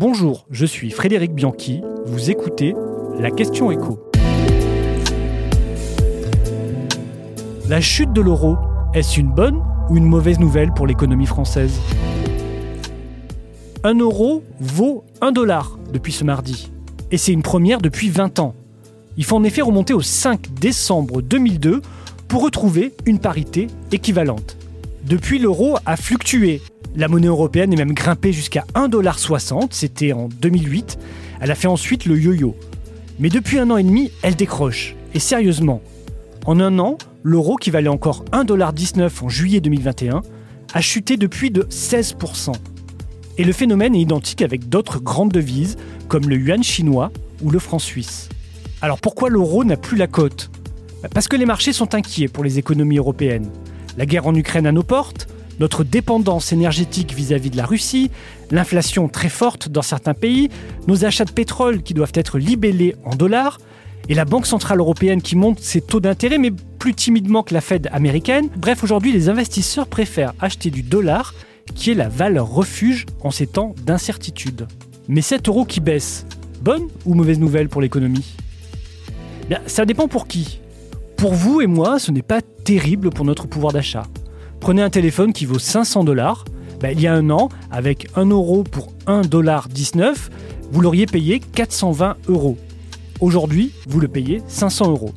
Bonjour, je suis Frédéric Bianchi, vous écoutez La question écho. La chute de l'euro, est-ce une bonne ou une mauvaise nouvelle pour l'économie française? Un euro vaut un dollar depuis ce mardi. Et c'est une première depuis 20 ans. Il faut en effet remonter au 5 décembre 2002 pour retrouver une parité équivalente. Depuis, l'euro a fluctué. La monnaie européenne est même grimpée jusqu'à 1,60$, c'était en 2008. Elle a fait ensuite le yo-yo. Mais depuis un an et demi, elle décroche. Et sérieusement, en un an, l'euro, qui valait encore 1,19$ en juillet 2021, a chuté depuis de 16%. Et le phénomène est identique avec d'autres grandes devises, comme le yuan chinois ou le franc suisse. Alors pourquoi l'euro n'a plus la cote? Parce que les marchés sont inquiets pour les économies européennes. La guerre en Ukraine à nos portes, notre dépendance énergétique vis-à-vis de la Russie, l'inflation très forte dans certains pays, nos achats de pétrole qui doivent être libellés en dollars, et la Banque Centrale Européenne qui monte ses taux d'intérêt, mais plus timidement que la Fed américaine. Bref, aujourd'hui, les investisseurs préfèrent acheter du dollar, qui est la valeur refuge en ces temps d'incertitude. Mais cet euro qui baisse, bonne ou mauvaise nouvelle pour l'économie? Ça dépend pour qui. Pour vous et moi, ce n'est pas terrible pour notre pouvoir d'achat. Prenez un téléphone qui vaut 500 dollars. Ben, il y a un an, avec 1 euro pour 1,19$, vous l'auriez payé 420 euros. Aujourd'hui, vous le payez 500 euros.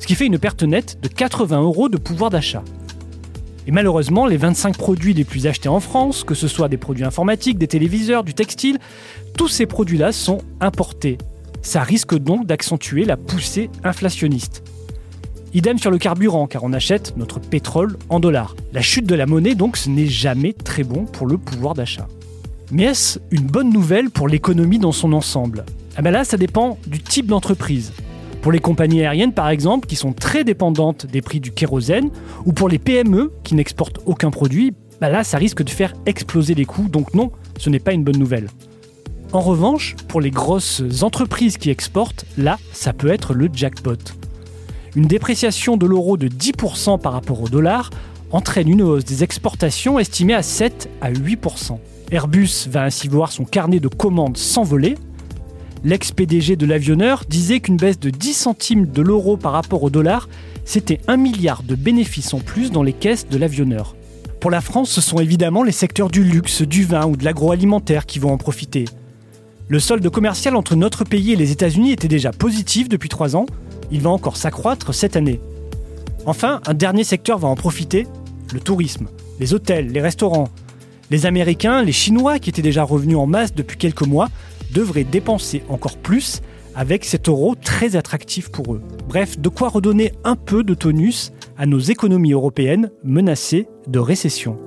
Ce qui fait une perte nette de 80 euros de pouvoir d'achat. Et malheureusement, les 25 produits les plus achetés en France, que ce soit des produits informatiques, des téléviseurs, du textile, tous ces produits-là sont importés. Ça risque donc d'accentuer la poussée inflationniste. Idem sur le carburant, car on achète notre pétrole en dollars. La chute de la monnaie, donc, ce n'est jamais très bon pour le pouvoir d'achat. Mais est-ce une bonne nouvelle pour l'économie dans son ensemble? Ah ben là, ça dépend du type d'entreprise. Pour les compagnies aériennes, par exemple, qui sont très dépendantes des prix du kérosène, ou pour les PME qui n'exportent aucun produit, bah là, ça risque de faire exploser les coûts, donc non, ce n'est pas une bonne nouvelle. En revanche, pour les grosses entreprises qui exportent, là, ça peut être le jackpot. Une dépréciation de l'euro de 10% par rapport au dollar entraîne une hausse des exportations estimée à 7 à 8%. Airbus va ainsi voir son carnet de commandes s'envoler. L'ex-PDG de l'avionneur disait qu'une baisse de 10 centimes de l'euro par rapport au dollar, c'était un milliard de bénéfices en plus dans les caisses de l'avionneur. Pour la France, ce sont évidemment les secteurs du luxe, du vin ou de l'agroalimentaire qui vont en profiter. Le solde commercial entre notre pays et les États-Unis était déjà positif depuis trois ans, il va encore s'accroître cette année. Enfin, un dernier secteur va en profiter, le tourisme, les hôtels, les restaurants. Les Américains, les Chinois, qui étaient déjà revenus en masse depuis quelques mois, devraient dépenser encore plus avec cet euro très attractif pour eux. Bref, de quoi redonner un peu de tonus à nos économies européennes menacées de récession.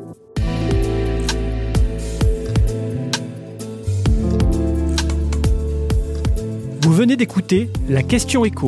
Vous venez d'écouter La question écho